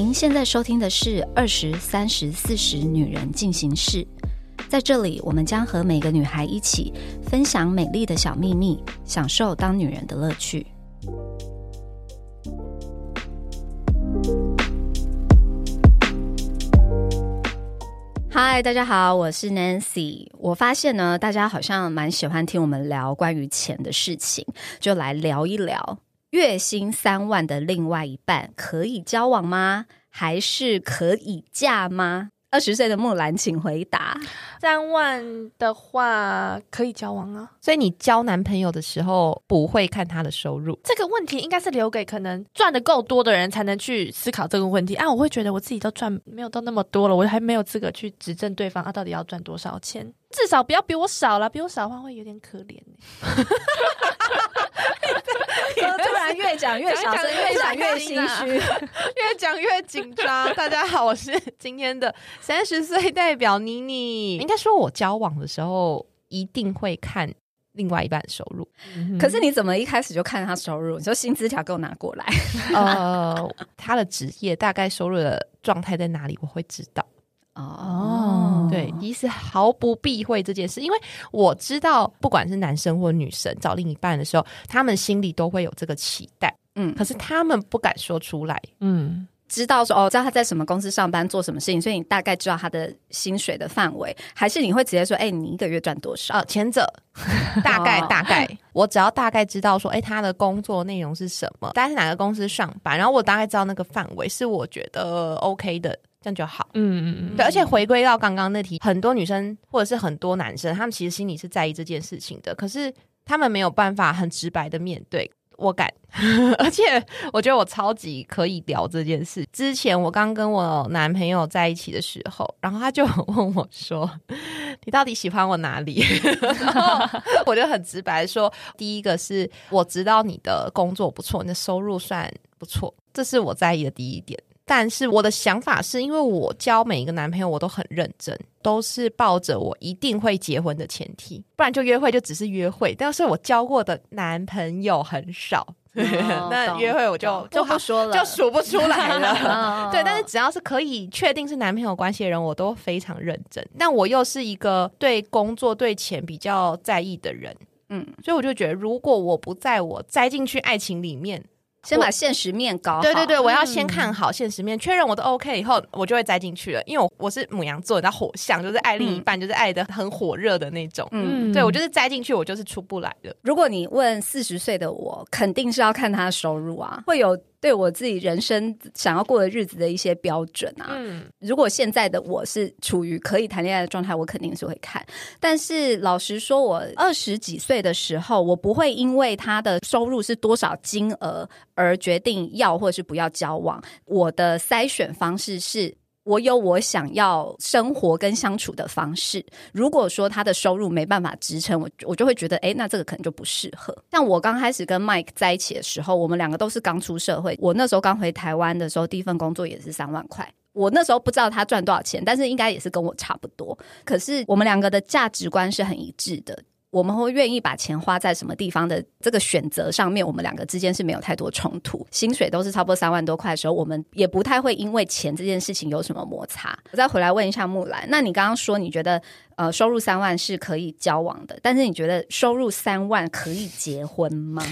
您现在收听的是《二十三十四十女人进行式》，在这里，我们将和每个女孩一起分享美丽的小秘密，享受当女人的乐趣。嗨，大家好，我是 Nancy。我发现呢，大家好像蛮喜欢听我们聊关于钱的事情，就来聊一聊。月薪三万的另外一半可以交往吗？还是可以嫁吗？二十岁的木兰，请回答。三万的话可以交往啊，所以你交男朋友的时候不会看他的收入。这个问题应该是留给可能赚的够多的人才能去思考这个问题啊。我会觉得我自己都赚没有到那么多了，我还没有资格去指证对方啊，到底要赚多少钱？至少不要比我少了，比我少的话会有点可怜 突然越讲越小声，越讲越心虚，越讲越紧张。大家好，我是今天的三十岁代表妮妮。应该说，我交往的时候一定会看另外一半收入。可是你怎么一开始就看他收入？你说薪资条给我拿过来。呃，他的职业大概收入的状态在哪里，我会知道。哦，对，一是毫不避讳这件事，因为我知道，不管是男生或女生找另一半的时候，他们心里都会有这个期待，嗯，可是他们不敢说出来，嗯，知道说哦，知道他在什么公司上班，做什么事情，所以你大概知道他的薪水的范围，还是你会直接说，哎，你一个月赚多少？前者 大概大概，我只要大概知道说，哎，他的工作内容是什么，大概是哪个公司上班，然后我大概知道那个范围是我觉得 OK 的。这样就好，嗯嗯嗯，对，而且回归到刚刚那题，很多女生或者是很多男生，他们其实心里是在意这件事情的，可是他们没有办法很直白的面对。我敢，而且我觉得我超级可以聊这件事。之前我刚跟我男朋友在一起的时候，然后他就问我说：“ 你到底喜欢我哪里？” 我就很直白说：“第一个是我知道你的工作不错，你的收入算不错，这是我在意的第一点。”但是我的想法是，因为我交每一个男朋友，我都很认真，都是抱着我一定会结婚的前提，不然就约会就只是约会。但是我交过的男朋友很少，那约会我就就不说了，就数不出来了。对，但是只要是可以确定是男朋友关系的人，我都非常认真。但我又是一个对工作、对钱比较在意的人，嗯，所以我就觉得，如果我不在我栽进去爱情里面。先把现实面搞好，对对对，我要先看好现实面，确认我都 OK 以后，我就会栽进去了。因为我我是母羊座，叫火象，就是爱另一半，就是爱的很火热的那种。嗯，对我就是栽进去，我就是出不来的。如果你问四十岁的我，肯定是要看他收入啊，会有。对我自己人生想要过的日子的一些标准啊，嗯，如果现在的我是处于可以谈恋爱的状态，我肯定是会看。但是老实说，我二十几岁的时候，我不会因为他的收入是多少金额而决定要或者是不要交往。我的筛选方式是。我有我想要生活跟相处的方式。如果说他的收入没办法支撑我，我就会觉得，哎，那这个可能就不适合。像我刚开始跟 Mike 在一起的时候，我们两个都是刚出社会。我那时候刚回台湾的时候，第一份工作也是三万块。我那时候不知道他赚多少钱，但是应该也是跟我差不多。可是我们两个的价值观是很一致的。我们会愿意把钱花在什么地方的这个选择上面，我们两个之间是没有太多冲突。薪水都是差不多三万多块的时候，我们也不太会因为钱这件事情有什么摩擦。我再回来问一下木兰，那你刚刚说你觉得呃收入三万是可以交往的，但是你觉得收入三万可以结婚吗？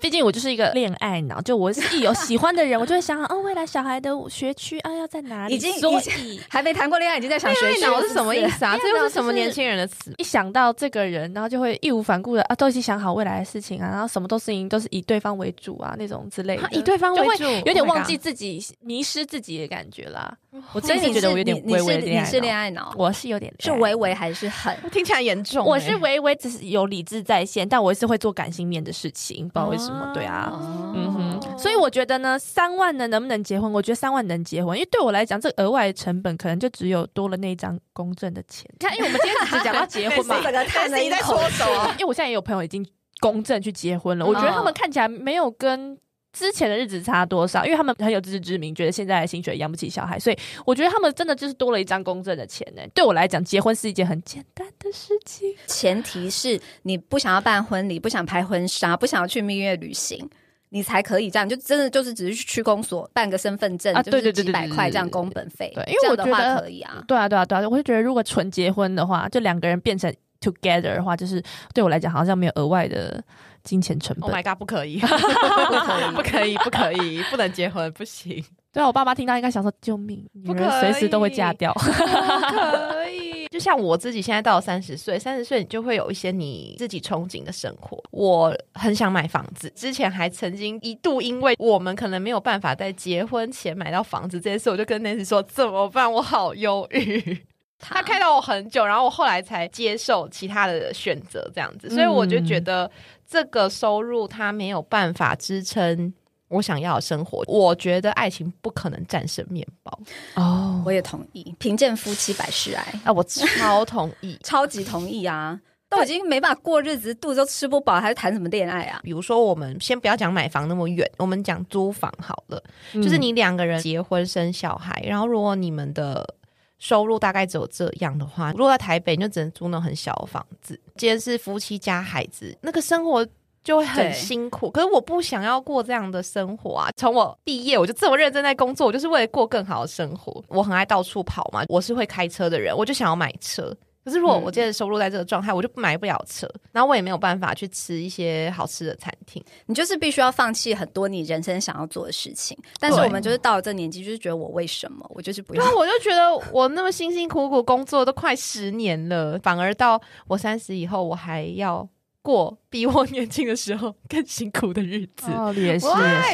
毕竟我就是一个恋爱脑，就我是一有喜欢的人，我就会想 哦，未来小孩的学区啊要在哪里？已经已经 还没谈过恋爱，已经在想学区是什么意思啊？这又是什么年轻人的词？一想到这个人，然后就会义无反顾的啊，都已经想好未来的事情啊，然后什么都事情都是以对方为主啊，那种之类的，以对方为主，有点忘记自己，迷失自己的感觉啦。我真的觉得我有点微微你是恋爱脑，我是有点是微微还是很听起来严重？我是微微只是有理智在线，但我是会做感性面的事情，不知道为什么。对啊，嗯哼，所以我觉得呢，三万呢能不能结婚？我觉得三万能结婚，因为对我来讲，这额外成本可能就只有多了那一张公证的钱。你看，因为我们今天只讲到结婚嘛，整个叹了一口气。因为我现在也有朋友已经公证去结婚了，我觉得他们看起来没有跟。之前的日子差多少？因为他们很有自知之明，觉得现在的薪水养不起小孩，所以我觉得他们真的就是多了一张公证的钱呢。对我来讲，结婚是一件很简单的事情，前提是你不想要办婚礼，不想拍婚纱，不想要去蜜月旅行。你才可以这样，就真的就是只是去区公所办个身份证，就是几百块这样工本费。对，因为我觉得可以啊。对啊，对啊，对啊，我就觉得如果纯结婚的话，就两个人变成 together 的话，就是对我来讲好像没有额外的金钱成本。Oh my god，不可以，不可以，不可以，不可以，不能结婚，不行。对啊，我爸妈听到应该想说：“救命，女人随时都会嫁掉。”可以，就像我自己现在到三十岁，三十岁你就会有一些你自己憧憬的生活。我很想买房子，之前还曾经一度因为我们可能没有办法在结婚前买到房子这件事，我就跟 Nancy 说：“怎么办？我好忧郁。”他开导我很久，然后我后来才接受其他的选择，这样子。所以我就觉得这个收入它没有办法支撑。我想要的生活，我觉得爱情不可能战胜面包。哦，我也同意，贫贱夫妻百事哀啊！我超同意，超级同意啊！都已经没办法过日子，肚子都吃不饱，还是谈什么恋爱啊？比如说，我们先不要讲买房那么远，我们讲租房好了。就是你两个人结婚生小孩，然后如果你们的收入大概只有这样的话，如果在台北，你就只能租那种很小的房子。今天是夫妻加孩子，那个生活。就会很辛苦，可是我不想要过这样的生活啊！从我毕业，我就这么认真在工作，我就是为了过更好的生活。我很爱到处跑嘛，我是会开车的人，我就想要买车。可是如果我现在收入在这个状态，我就买不了车，然后我也没有办法去吃一些好吃的餐厅。你就是必须要放弃很多你人生想要做的事情。但是我们就是到了这年纪，就是觉得我为什么我就是不要？我就觉得我那么辛辛苦苦工作都快十年了，反而到我三十以后，我还要。过比我年轻的时候更辛苦的日子，也是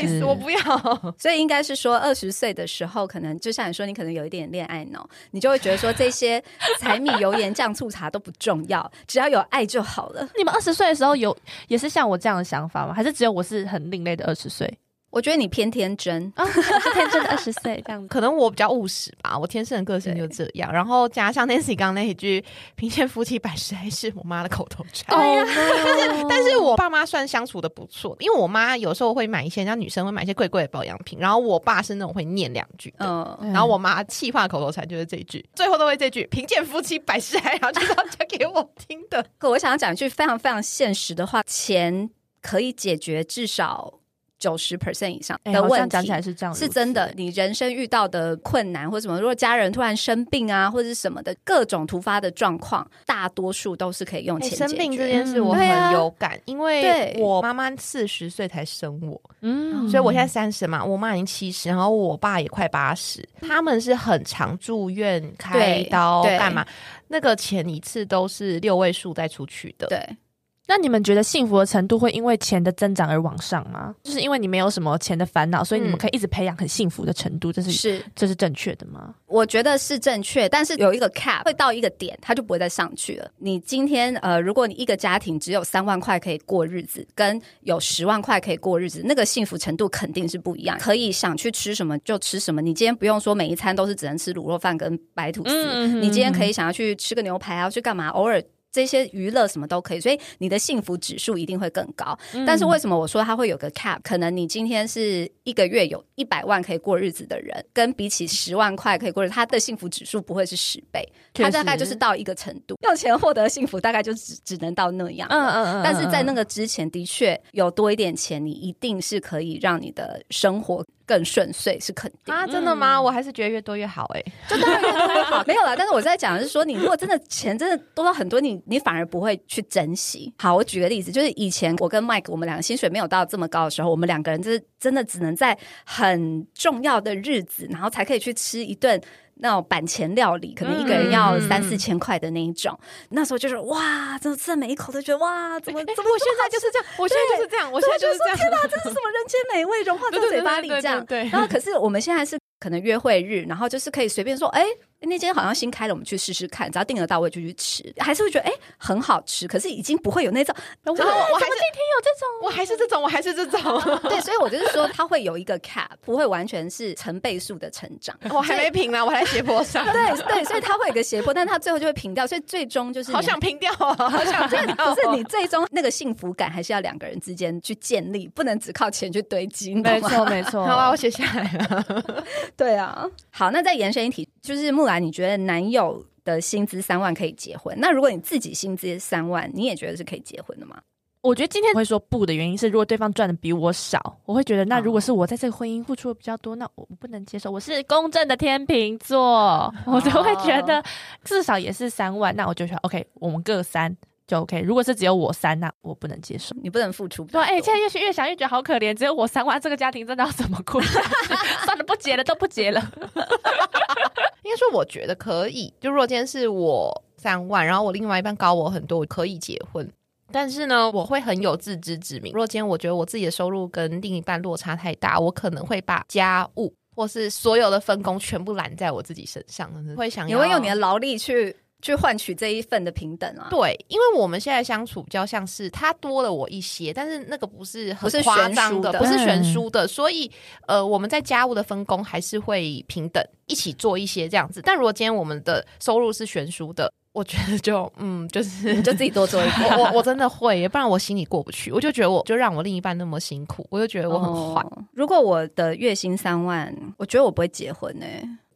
也是，我不要。所以应该是说，二十岁的时候，可能就像你说，你可能有一点恋爱脑，你就会觉得说，这些 柴米油盐酱醋茶都不重要，只要有爱就好了。你们二十岁的时候有也是像我这样的想法吗？还是只有我是很另类的二十岁？我觉得你偏天真啊，是天真的二十岁这样子。可能我比较务实吧，我天生的个性就这样。然后加上 Nancy 刚刚那一句“贫贱夫妻百事哀”是我妈的口头禅。对呀，但是但是我爸妈算相处的不错，因为我妈有时候会买一些，像女生会买一些贵贵的保养品，然后我爸是那种会念两句的。嗯，然后我妈气话口头禅就是这一句，最后都会这句“贫贱夫妻百事哀”，然后就是要讲给我听的。可我想要讲一句非常非常现实的话：钱可以解决至少。九十 percent 以上的问题，讲起来是这样，是真的。你人生遇到的困难或什么，如果家人突然生病啊，或者是什么的各种突发的状况，大多数都是可以用钱生病这件事我很有感，因为我妈妈四十岁才生我，嗯，所以我现在三十嘛，我妈已经七十，然后我爸也快八十，他们是很常住院开刀干嘛，那个钱一次都是六位数再出去的，对。那你们觉得幸福的程度会因为钱的增长而往上吗？就是因为你没有什么钱的烦恼，所以你们可以一直培养很幸福的程度，这是是这是正确的吗？我觉得是正确，但是有一个 cap 会到一个点，它就不会再上去了。你今天呃，如果你一个家庭只有三万块可以过日子，跟有十万块可以过日子，那个幸福程度肯定是不一样。可以想去吃什么就吃什么，你今天不用说每一餐都是只能吃卤肉饭跟白吐司，你今天可以想要去吃个牛排啊，去干嘛？偶尔。这些娱乐什么都可以，所以你的幸福指数一定会更高。但是为什么我说它会有个 cap？可能你今天是一个月有一百万可以过日子的人，跟比起十万块可以过日子，他的幸福指数不会是十倍，他大概就是到一个程度，用钱获得幸福大概就只只能到那样。嗯嗯嗯。但是在那个之前，的确有多一点钱，你一定是可以让你的生活。更顺遂是肯定啊？真的吗？我还是觉得越多越好哎，就当然越多越好。没有啦，但是我在讲的是说，你如果真的钱真的多到很多，你你反而不会去珍惜。好，我举个例子，就是以前我跟 Mike 我们两个薪水没有到这么高的时候，我们两个人就是真的只能在很重要的日子，然后才可以去吃一顿。那种板前料理，可能一个人要三四千块的那一种。那时候就是哇，真的吃每一口都觉得哇，怎么 怎么？我现在就是这样，我现在就是这样，我现在就是这样。天哪，这是什么人间美味，融化在嘴巴里这样。对。然后，可是我们现在是可能约会日，然后就是可以随便说，哎。那间好像新开了，我们去试试看，只要订得到位就去吃，还是会觉得哎很好吃。可是已经不会有那种，我我还是今天有这种，我还是这种，我还是这种。对，所以我就是说，它会有一个 cap，不会完全是成倍数的成长。我还没平呢，我还在斜坡上。对对，所以它会有个斜坡，但它最后就会平掉。所以最终就是好想平掉啊，好想平掉。不是你最终那个幸福感，还是要两个人之间去建立，不能只靠钱去堆积。没错没错。好啊，我写下来了。对啊，好，那再延伸一题，就是木兰，你觉得男？友的薪资三万可以结婚，那如果你自己薪资三万，你也觉得是可以结婚的吗？我觉得今天会说不的原因是，如果对方赚的比我少，我会觉得那如果是我在这个婚姻付出的比较多，那我不能接受。我是公正的天秤座，我就会觉得至少也是三万，那我就说 OK，我们各三。就 OK，如果是只有我三，那我不能接受。你不能付出。对，哎，现在越越想越觉得好可怜，只有我三万，这个家庭真的要怎么过？算了，不结了，都不结了。应该说，我觉得可以。就如果今天是我三万，然后我另外一半高我很多，我可以结婚。但是呢，我会很有自知之明。如果今天我觉得我自己的收入跟另一半落差太大，我可能会把家务或是所有的分工全部揽在我自己身上。会想，你会用你的劳力去。去换取这一份的平等啊！对，因为我们现在相处比较像是他多了我一些，但是那个不是很夸张的，不是悬殊的，所以呃，我们在家务的分工还是会平等，一起做一些这样子。但如果今天我们的收入是悬殊的，我觉得就嗯，就是 你就自己多做一点。我我真的会，不然我心里过不去。我就觉得我就让我另一半那么辛苦，我就觉得我很坏。如果我的月薪三万，我觉得我不会结婚呢。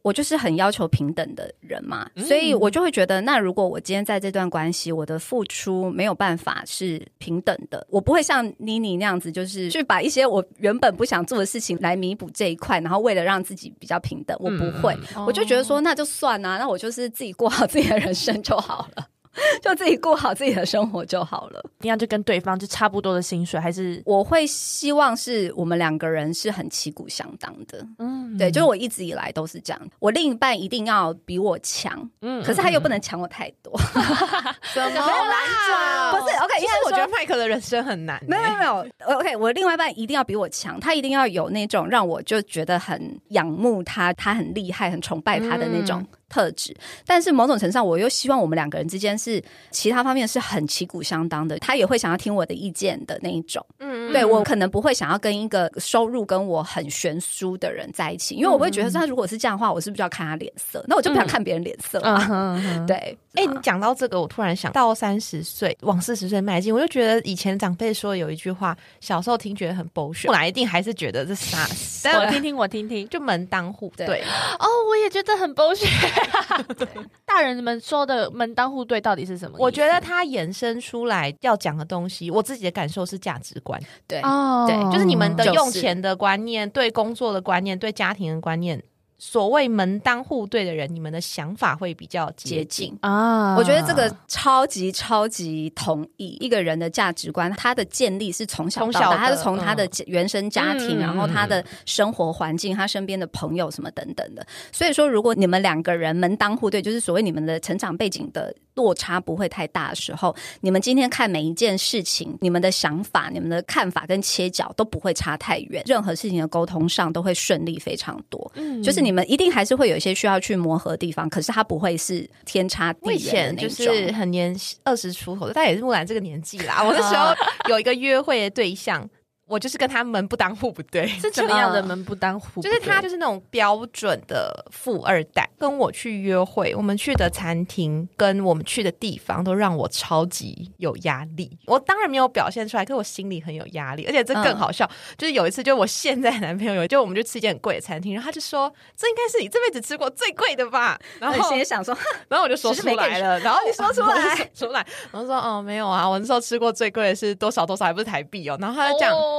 我就是很要求平等的人嘛，所以我就会觉得，那如果我今天在这段关系，我的付出没有办法是平等的，我不会像妮妮那样子，就是去把一些我原本不想做的事情来弥补这一块，然后为了让自己比较平等，我不会，我就觉得说那就算啊，那我就是自己过好自己的人生就好了。就自己过好自己的生活就好了。一样就跟对方就差不多的薪水，还是我会希望是我们两个人是很旗鼓相当的。嗯，对，就是我一直以来都是这样。我另一半一定要比我强，嗯，可是他又不能强我太多。怎么啦？不是 OK，因为我觉得麦克的人生很难。没有没有没有，OK，我另外一半一定要比我强，他一定要有那种让我就觉得很仰慕他，他很厉害，很崇拜他的那种。特质，但是某种程度上，我又希望我们两个人之间是其他方面是很旗鼓相当的。他也会想要听我的意见的那一种。嗯，对我可能不会想要跟一个收入跟我很悬殊的人在一起，因为我会觉得他如果是这样的话，我是不是要看他脸色？那我就不想看别人脸色啊。对，哎，你讲到这个，我突然想到三十岁往四十岁迈进，我就觉得以前长辈说有一句话，小时候听觉得很 bullshit，后来一定还是觉得这啥？我听听，我听听，就门当户对。哦，我也觉得很 bullshit。大人们说的门当户对到底是什么？我觉得他衍生出来要讲的东西，我自己的感受是价值观。对，对，就是你们的用钱的观念，对工作的观念，对家庭的观念。所谓门当户对的人，你们的想法会比较接近啊！我觉得这个超级超级同意。一个人的价值观，他的建立是从小到大，他是从他的原生家庭，然后他的生活环境，他身边的朋友什么等等的。所以说，如果你们两个人门当户对，就是所谓你们的成长背景的落差不会太大的时候，你们今天看每一件事情，你们的想法、你们的看法跟切角都不会差太远，任何事情的沟通上都会顺利非常多。嗯，就是你。你们一定还是会有一些需要去磨合的地方，可是它不会是天差地远的就是很年二十出头，但也是木兰这个年纪啦。我那时候 有一个约会的对象。我就是跟他门不当户不对，是怎么样的门不当户？就是他就是那种标准的富二代，跟我去约会，我们去的餐厅跟我们去的地方都让我超级有压力。我当然没有表现出来，可我心里很有压力。而且这更好笑，就是有一次，就我现在男朋友，就我们就吃一间很贵的餐厅，然后他就说：“这应该是你这辈子吃过最贵的吧？”然后心里想说，然后我就说出来了，然后你说出来，出来，然后说：“哦，没有啊，我那时候吃过最贵的是多少多少，还不是台币哦。”然后他就讲。哦，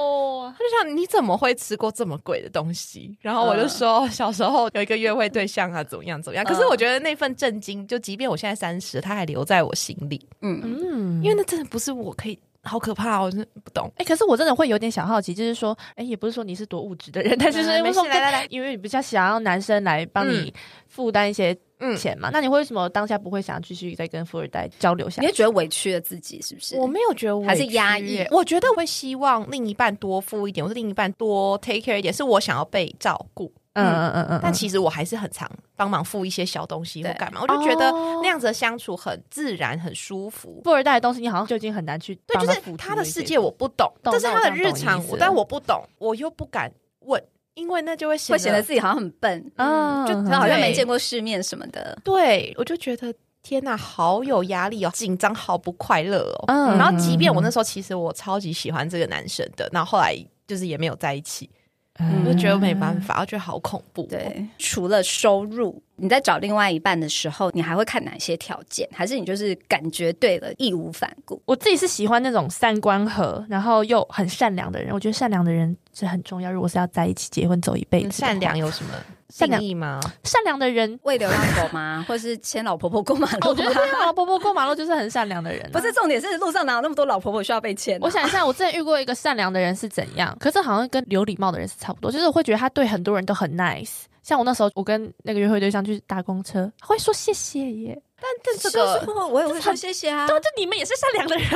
他就想你怎么会吃过这么贵的东西？然后我就说小时候有一个约会对象啊，怎么样怎么样。可是我觉得那份震惊，就即便我现在三十，他还留在我心里。嗯嗯，因为那真的不是我可以，好可怕，我真的不懂。哎，可是我真的会有点小好奇，就是说，哎，也不是说你是多物质的人，但是是因为来来来，因为你比较想要男生来帮你负担一些。嗯，钱嘛，那你为什么当下不会想继续再跟富二代交流下？你会觉得委屈了自己是不是？我没有觉得，还是压抑。我觉得我会希望另一半多付一点，或是另一半多 take care 一点，是我想要被照顾。嗯嗯嗯嗯。但其实我还是很常帮忙付一些小东西或干嘛，我就觉得那样子的相处很自然、很舒服。富二代的东西，你好像就已经很难去对，就是他的世界我不懂，这是他的日常，但我不懂，我又不敢问。因为那就会会显得自己好像很笨，嗯，就好像没见过世面什么的。对，我就觉得天哪，好有压力哦，紧张，好不快乐哦。嗯，然后即便我那时候其实我超级喜欢这个男生的，然后后来就是也没有在一起。我就觉得没办法，我觉得好恐怖。对，除了收入，你在找另外一半的时候，你还会看哪些条件？还是你就是感觉对了，义无反顾？我自己是喜欢那种三观合，然后又很善良的人。我觉得善良的人是很重要。如果是要在一起结婚走一辈子，善良有什么？善良吗？善良的人喂流浪狗吗？或是牵老婆婆过马路？我觉得牵老婆婆过马路就是很善良的人。不是重点是路上哪有那么多老婆婆需要被牵？我想一下，我之前遇过一个善良的人是怎样？可是好像跟有礼貌的人是差不多，就是我会觉得他对很多人都很 nice。像我那时候，我跟那个约会对象去搭公车，会说谢谢耶。但这个我也会说谢谢啊。对，就你们也是善良的人，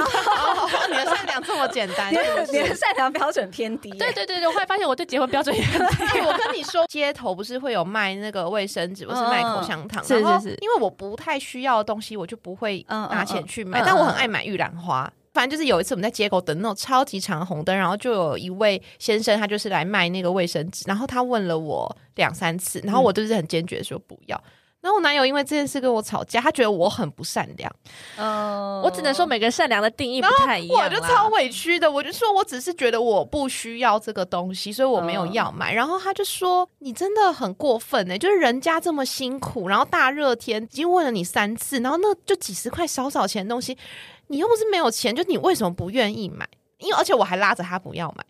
你的善良这么简单，你的善良标准偏低。对对对对，我会发现我对结婚标准也很低。我跟你说，街头不是会有卖那个卫生纸，不是卖口香糖，是是是。因为我不太需要的东西，我就不会拿钱去买。但我很爱买玉兰花。反正就是有一次我们在街口等那种超级长的红灯，然后就有一位先生，他就是来卖那个卫生纸，然后他问了我两三次，然后我就是很坚决说不要。然后我男友因为这件事跟我吵架，他觉得我很不善良。嗯，我只能说每个人善良的定义不太一样。我就超委屈的，我就说我只是觉得我不需要这个东西，所以我没有要买。然后他就说你真的很过分呢，就是人家这么辛苦，然后大热天已经问了你三次，然后那就几十块少少钱的东西，你又不是没有钱，就你为什么不愿意买？因为而且我还拉着他不要买。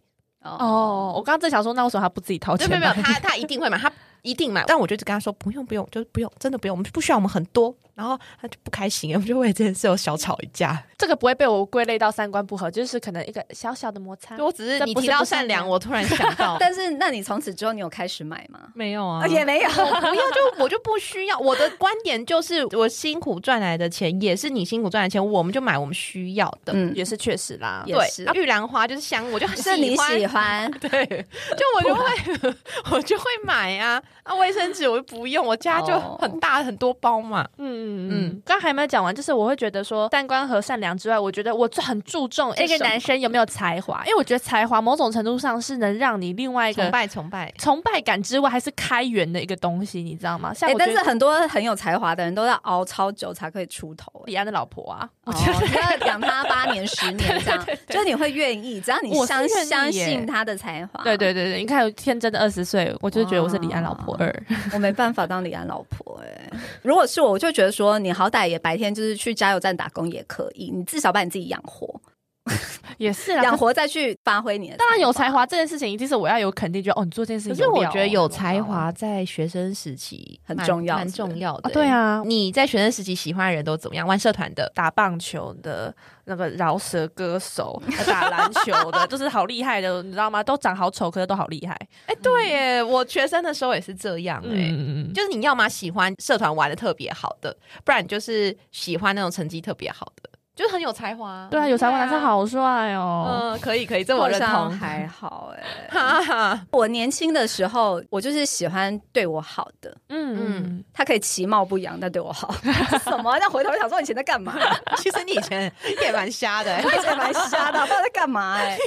哦，我刚刚正想说，那为什么他不自己掏钱？没有没有，他他一定会买，他一定买。但我就跟他说，不用不用，就不用，真的不用，我们不需要，我们很多。然后他就不开心，我们就为这件事有小吵一架。这个不会被我归类到三观不合，就是可能一个小小的摩擦。我只是你提到善良，我突然想到。但是，那你从此之后，你有开始买吗？没有啊，也没有。我不要就我就不需要。我的观点就是，我辛苦赚来的钱也是你辛苦赚的钱，我们就买我们需要的。嗯，也是确实啦。对，玉兰花就是香，我就很是你喜欢。对，就我就会我就会买呀。啊，卫生纸我就不用，我家就很大很多包嘛。嗯嗯嗯，刚。还没有讲完，就是我会觉得说，三观和善良之外，我觉得我很注重这个男生有没有才华，因为我觉得才华某种程度上是能让你另外一个崇拜、崇拜、崇拜感之外，还是开源的一个东西，你知道吗？像，但是很多很有才华的人都要熬超久才可以出头。李安的老婆啊，我觉得 要养他八年、十年这样，就是你会愿意，只要你相相信他的才华。对对对对，你看天真的二十岁，我就觉得我是李安老婆二，我没办法当李安老婆哎。如果是我，我就觉得说，你好歹也白天就是去加油站打工也可以，你至少把你自己养活。也是养活再去发挥你的。当然有才华这件事情，一定是我要有肯定，就哦，你做这件事情。可是我觉得有才华在学生时期很重要，蛮重要的。对啊，你在学生时期喜欢的人都怎么样？玩社团的、打棒球的、那个饶舌歌手、打篮球的，就是好厉害的，你知道吗？都长好丑，可是都好厉害。哎，对耶，我学生的时候也是这样哎，就是你要么喜欢社团玩的特别好的，不然就是喜欢那种成绩特别好的。就很有才华，对啊，有才华男生好帅哦。嗯，可以可以，这我认同。还好哎，哈哈我年轻的时候，我就是喜欢对我好的。嗯嗯，他可以其貌不扬，但对我好。什么？那回头想说以前在干嘛？其实你以前也蛮瞎的，以前蛮瞎的，不知道在干嘛哎。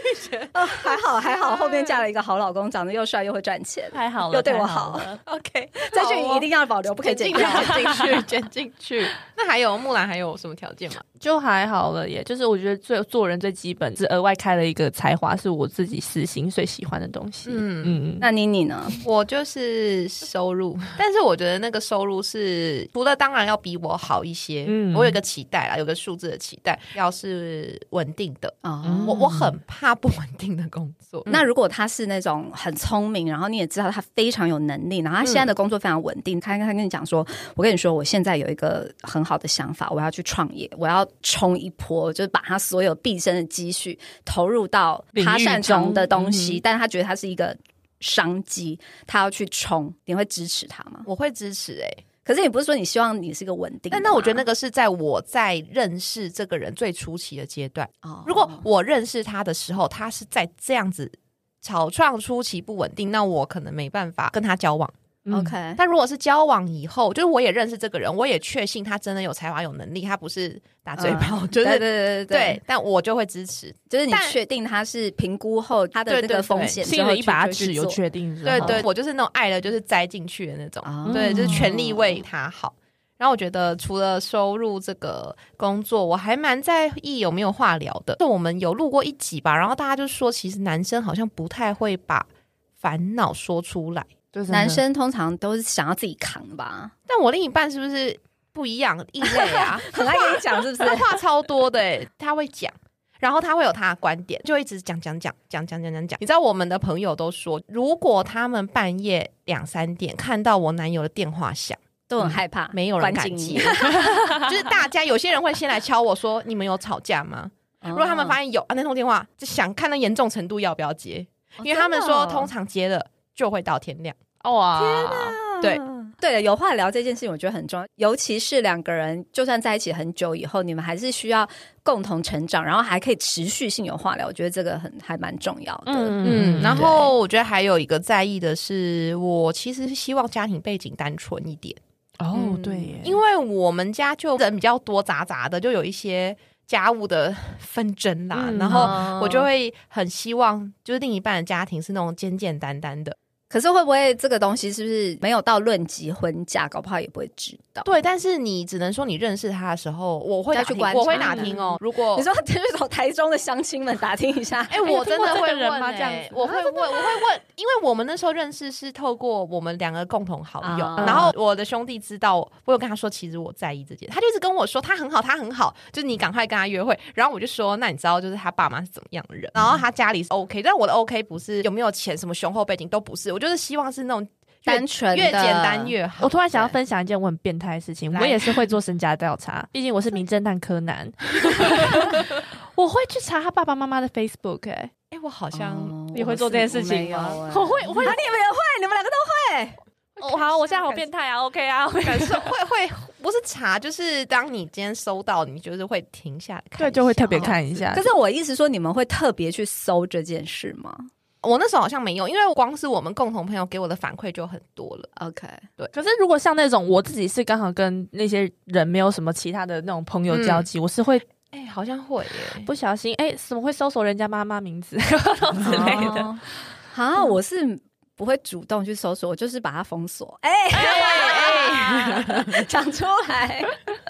啊，还好还好，后面嫁了一个好老公，长得又帅又会赚钱，太好了，又对我好。OK，这句一定要保留，不可以剪掉，剪进去，剪进去。那还有木兰还有什么条件吗？就还好了，耶就是我觉得最做人最基本，是额外开了一个才华，是我自己私心最喜欢的东西。嗯嗯，那妮妮呢？我就是收入，但是我觉得那个收入是除了当然要比我好一些，嗯，我有个期待啦，有个数字的期待，要是稳定的啊，我我很怕不稳定的工作。那如果他是那种很聪明，然后你也知道他非常有能力，然后他现在的工作非常稳定，他他跟你讲说，我跟你说，我现在有一个很好的想法，我要去创业，我要。冲一波，就是把他所有毕生的积蓄投入到他擅长的东西，但是他觉得他是一个商机，他要去冲，你会支持他吗？我会支持哎，可是你不是说你希望你是一个稳定？那那我觉得那个是在我在认识这个人最初期的阶段。哦，如果我认识他的时候，他是在这样子草创初期不稳定，那我可能没办法跟他交往。OK，但如果是交往以后，就是我也认识这个人，我也确信他真的有才华、有能力，他不是打嘴炮，就是对对对对，但我就会支持，就是你确定他是评估后他的那个风险，心里一把尺有确定，对对，我就是那种爱了就是栽进去的那种，对，就是全力为他好。然后我觉得除了收入这个工作，我还蛮在意有没有话聊的。就我们有录过一集吧，然后大家就说，其实男生好像不太会把。烦恼说出来。就是男生通常都是想要自己扛吧，但我另一半是不是不一样异类啊？很爱跟你讲，是不是？他话超多的、欸，他会讲，然后他会有他的观点，就一直讲讲讲讲讲讲讲讲。你知道我们的朋友都说，如果他们半夜两三点看到我男友的电话响，都很害怕，没有人敢接，就是大家有些人会先来敲我说：“你们有吵架吗？”如果他们发现有啊，那通电话就想看那严重程度要不要接，因为他们说通常接了就会到天亮。哇，天哪！对对了，有话聊这件事情，我觉得很重要，尤其是两个人就算在一起很久以后，你们还是需要共同成长，然后还可以持续性有话聊，我觉得这个很还蛮重要的。嗯，然后我觉得还有一个在意的是，我其实希望家庭背景单纯一点。哦，对，因为我们家就人比较多杂杂的，就有一些家务的纷争啦，然后我就会很希望，就是另一半的家庭是那种简简单单的。可是会不会这个东西是不是没有到论及婚嫁，搞不好也不会知道？对，但是你只能说你认识他的时候，我会去观我会打听哦。如果你说就是找台中的乡亲们打听一下，哎，我真的会 问吗？这样子，我会问，我会问，因为我们那时候认识是透过我们两个共同好友，然后我的兄弟知道，我有跟他说，其实我在意这件，他就一直跟我说他很好，他很好，就是你赶快跟他约会。然后我就说，那你知道就是他爸妈是怎么样的人？然后他家里是 OK，但我的 OK 不是有没有钱，什么雄厚背景都不是，我就是希望是那种。单纯越简单越好。我突然想要分享一件我很变态的事情，我也是会做身家调查，毕竟我是名侦探柯南。我会去查他爸爸妈妈的 Facebook，哎，哎，我好像也会做这件事情吗？我会，我会，你们也会，你们两个都会。哦，好，我现在好变态啊，OK 啊，感受会会不是查，就是当你今天收到，你就是会停下来看，对，就会特别看一下。可是我意思说，你们会特别去搜这件事吗？我那时候好像没有，因为光是我们共同朋友给我的反馈就很多了。OK，对。可是如果像那种我自己是刚好跟那些人没有什么其他的那种朋友交集，我是会，哎，好像会耶，不小心，哎，怎么会搜索人家妈妈名字 之类的？啊，我是不会主动去搜索，我就是把它封锁。哎。讲出来，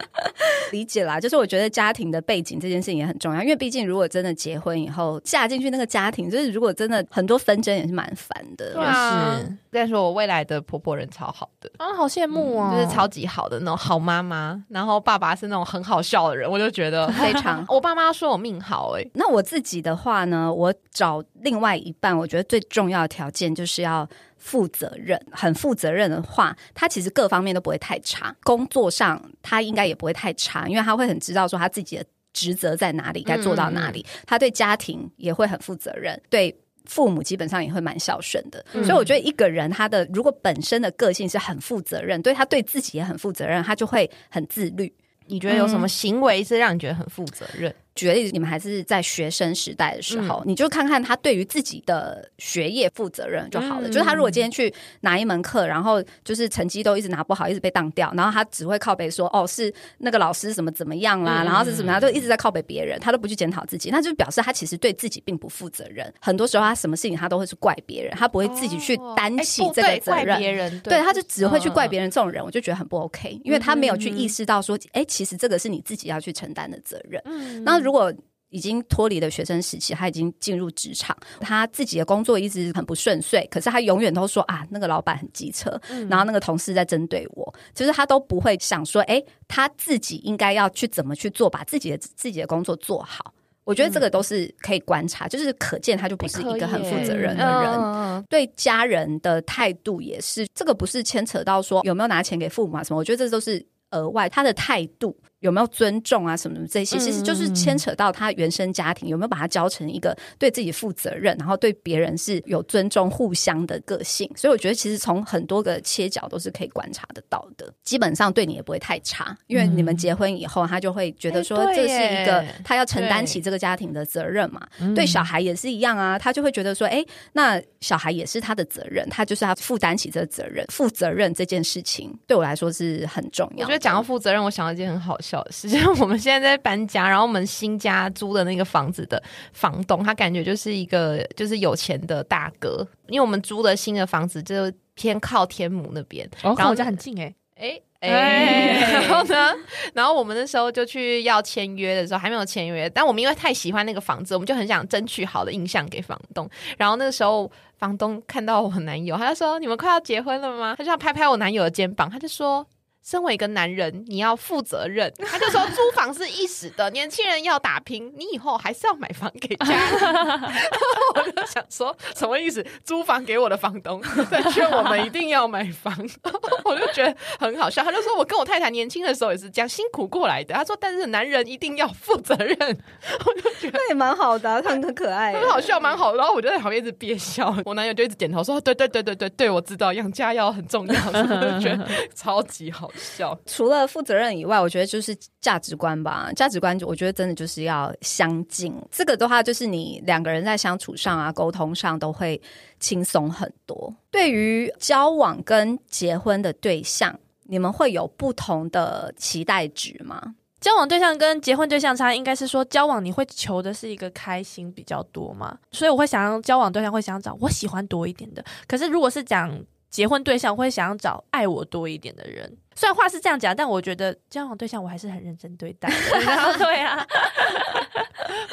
理解啦。就是我觉得家庭的背景这件事情也很重要，因为毕竟如果真的结婚以后嫁进去那个家庭，就是如果真的很多纷争也是蛮烦的。对啊，再说我未来的婆婆人超好的啊，好羡慕哦，就是超级好的那种好妈妈。然后爸爸是那种很好笑的人，我就觉得非常。我爸妈说我命好哎。那我自己的话呢，我找另外一半，我觉得最重要的条件就是要。负责任，很负责任的话，他其实各方面都不会太差。工作上他应该也不会太差，因为他会很知道说他自己的职责在哪里，该做到哪里。他对家庭也会很负责任，对父母基本上也会蛮孝顺的。所以我觉得一个人他的如果本身的个性是很负责任，对他对自己也很负责任，他就会很自律。你觉得有什么行为是让你觉得很负责任？举个例子，你们还是在学生时代的时候，你就看看他对于自己的学业负责任就好了。就是他如果今天去拿一门课，然后就是成绩都一直拿不好，一直被当掉，然后他只会靠背说：“哦，是那个老师怎么怎么样啦，然后是怎么样，就一直在靠背别人，他都不去检讨自己，那就表示他其实对自己并不负责任。很多时候他什么事情他都会是怪别人，他不会自己去担起这个责任。别人对，他就只会去怪别人。这种人我就觉得很不 OK，因为他没有去意识到说，哎，其实这个是你自己要去承担的责任。嗯那如果已经脱离了学生时期，他已经进入职场，他自己的工作一直很不顺遂，可是他永远都说啊，那个老板很机车，然后那个同事在针对我，就是他都不会想说，哎，他自己应该要去怎么去做，把自己的自己的工作做好。我觉得这个都是可以观察，就是可见他就不是一个很负责任的人，对家人的态度也是，这个不是牵扯到说有没有拿钱给父母啊什么，我觉得这都是额外他的态度。有没有尊重啊？什么什么这些，其实就是牵扯到他原生家庭有没有把他教成一个对自己负责任，然后对别人是有尊重、互相的个性。所以我觉得，其实从很多个切角都是可以观察得到的。基本上对你也不会太差，因为你们结婚以后，他就会觉得说这是一个他要承担起这个家庭的责任嘛。对小孩也是一样啊，他就会觉得说，哎，那小孩也是他的责任，他就是要负担起这个责任。负责任这件事情对我来说是很重要。我觉得讲到负责任，我想到一件很好笑。实际上，我们现在在搬家，然后我们新家租的那个房子的房东，他感觉就是一个就是有钱的大哥，因为我们租的新的房子就偏靠天母那边，然后我家很近哎哎哎，然后呢，然后我们那时候就去要签约的时候，还没有签约，但我们因为太喜欢那个房子，我们就很想争取好的印象给房东。然后那个时候，房东看到我男友，他就说：“你们快要结婚了吗？”他就要拍拍我男友的肩膀，他就说。身为一个男人，你要负责任。他就说租房是一时的，年轻人要打拼，你以后还是要买房给家人。我就想说，什么意思？租房给我的房东在劝我们一定要买房，我就觉得很好笑。他就说我跟我太太年轻的时候也是这样辛苦过来的。他说，但是男人一定要负责任。我就觉得那也蛮好的，他很可爱，很好笑，蛮好。然后我就在旁边一直憋笑，我男友就一直点头说：对对对对对对，我知道养家要很重要。我就觉得超级好。笑。除了负责任以外，我觉得就是价值观吧。价值观，我觉得真的就是要相近。这个的话，就是你两个人在相处上啊、沟通上都会轻松很多。对于交往跟结婚的对象，你们会有不同的期待值吗？交往对象跟结婚对象差，应该是说交往你会求的是一个开心比较多嘛？所以我会想要交往对象会想找我喜欢多一点的。可是如果是讲结婚对象，会想要找爱我多一点的人。虽然话是这样讲，但我觉得交往对象我还是很认真对待。对啊，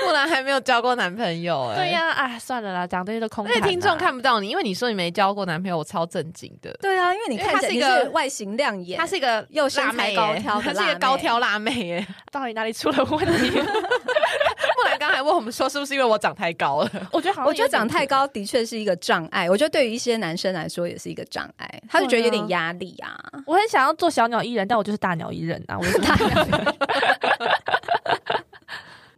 木兰还没有交过男朋友哎。对呀，哎，算了啦，讲这些都空。因为听众看不到你，因为你说你没交过男朋友，我超震惊的。对啊，因为你看起来是外形亮眼，她是一个又身材高挑，她是一个高挑辣妹耶，到底哪里出了问题？刚才问我们说，是不是因为我长太高了？我觉得，好我觉得长太高的确是一个障碍。我觉得对于一些男生来说，也是一个障碍。他就觉得有点压力啊。我很想要做小鸟依人，但我就是大鸟依人啊！我是大鸟。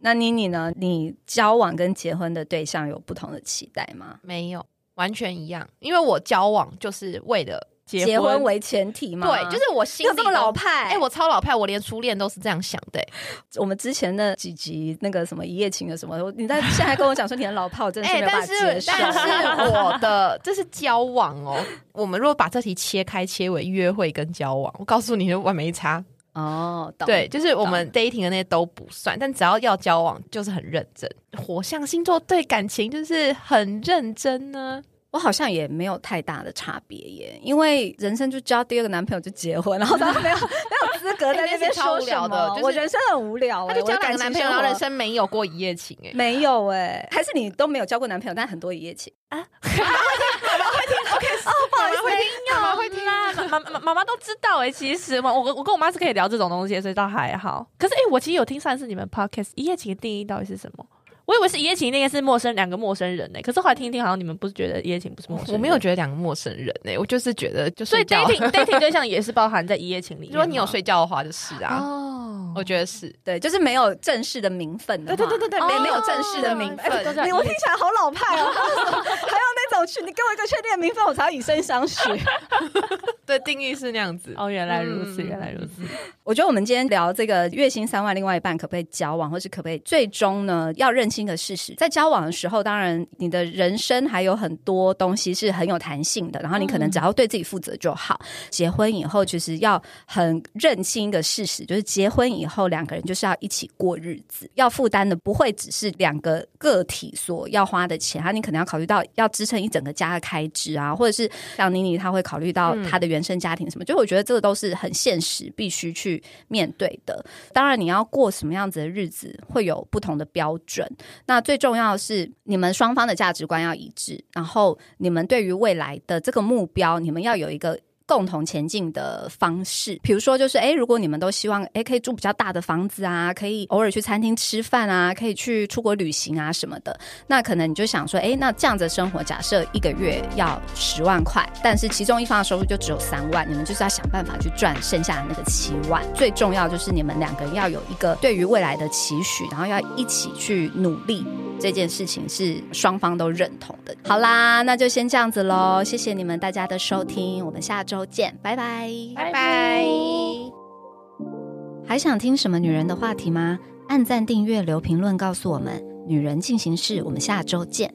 那妮妮呢？你交往跟结婚的对象有不同的期待吗？没有，完全一样。因为我交往就是为了。结婚为前提嘛？对，就是我心里这么老派。哎，我超老派，我连初恋都是这样想的。我们之前的几集那个什么一夜情的什么，你在现在跟我讲说你很老派，我真的是没办法接受。但是我的这是交往哦。我们如果把这题切开，切为约会跟交往，我告诉你，完没差哦。对，就是我们 dating 的那些都不算，但只要要交往，就是很认真。火象星座对感情就是很认真呢。我好像也没有太大的差别耶，因为人生就交第二个男朋友就结婚，然后他没有没有资格在那边说什么。我人生很无聊，他就交两个男朋友，然后人生没有过一夜情哎，没有哎，还是你都没有交过男朋友，但很多一夜情啊？妈妈会听，OK，哦，不好意思，妈妈会听啊，妈妈妈妈都知道哎，其实嘛，我我跟我妈是可以聊这种东西，所以倒还好。可是哎，我其实有听上次你们 podcast 一夜情的定义到底是什么？我以为是一夜情，那个是陌生两个陌生人呢。可是后来听一听，好像你们不是觉得一夜情不是陌生人？我没有觉得两个陌生人呢，我就是觉得就所以 dating dating 对象也是包含在一夜情里。如果你有睡觉的话，就是啊。哦，我觉得是对，就是没有正式的名分的。对对对对对，没没有正式的名分。你我听起来好老派哦，还有那种去，你给我一个确定的名分，我才要以身相许。对，定义是那样子。哦，原来如此，原来如此。我觉得我们今天聊这个月薪三万，另外一半可不可以交往，或是可不可以最终呢？要认清的事实，在交往的时候，当然你的人生还有很多东西是很有弹性的，然后你可能只要对自己负责就好。结婚以后，其实要很认清一个事实，就是结婚以后两个人就是要一起过日子，要负担的不会只是两个个体所要花的钱，哈，你可能要考虑到要支撑一整个家的开支啊，或者是像妮妮，她会考虑到她的原。原生家庭什么？就我觉得这个都是很现实，必须去面对的。当然，你要过什么样子的日子，会有不同的标准。那最重要的是，你们双方的价值观要一致，然后你们对于未来的这个目标，你们要有一个。共同前进的方式，比如说，就是哎，如果你们都希望哎可以住比较大的房子啊，可以偶尔去餐厅吃饭啊，可以去出国旅行啊什么的，那可能你就想说，哎，那这样子生活，假设一个月要十万块，但是其中一方的收入就只有三万，你们就是要想办法去赚剩下的那个七万。最重要就是你们两个人要有一个对于未来的期许，然后要一起去努力。这件事情是双方都认同的。好啦，那就先这样子喽。谢谢你们大家的收听，我们下周周见，拜拜，拜拜。还想听什么女人的话题吗？按赞、订阅、留评论，告诉我们。女人进行式，我们下周见。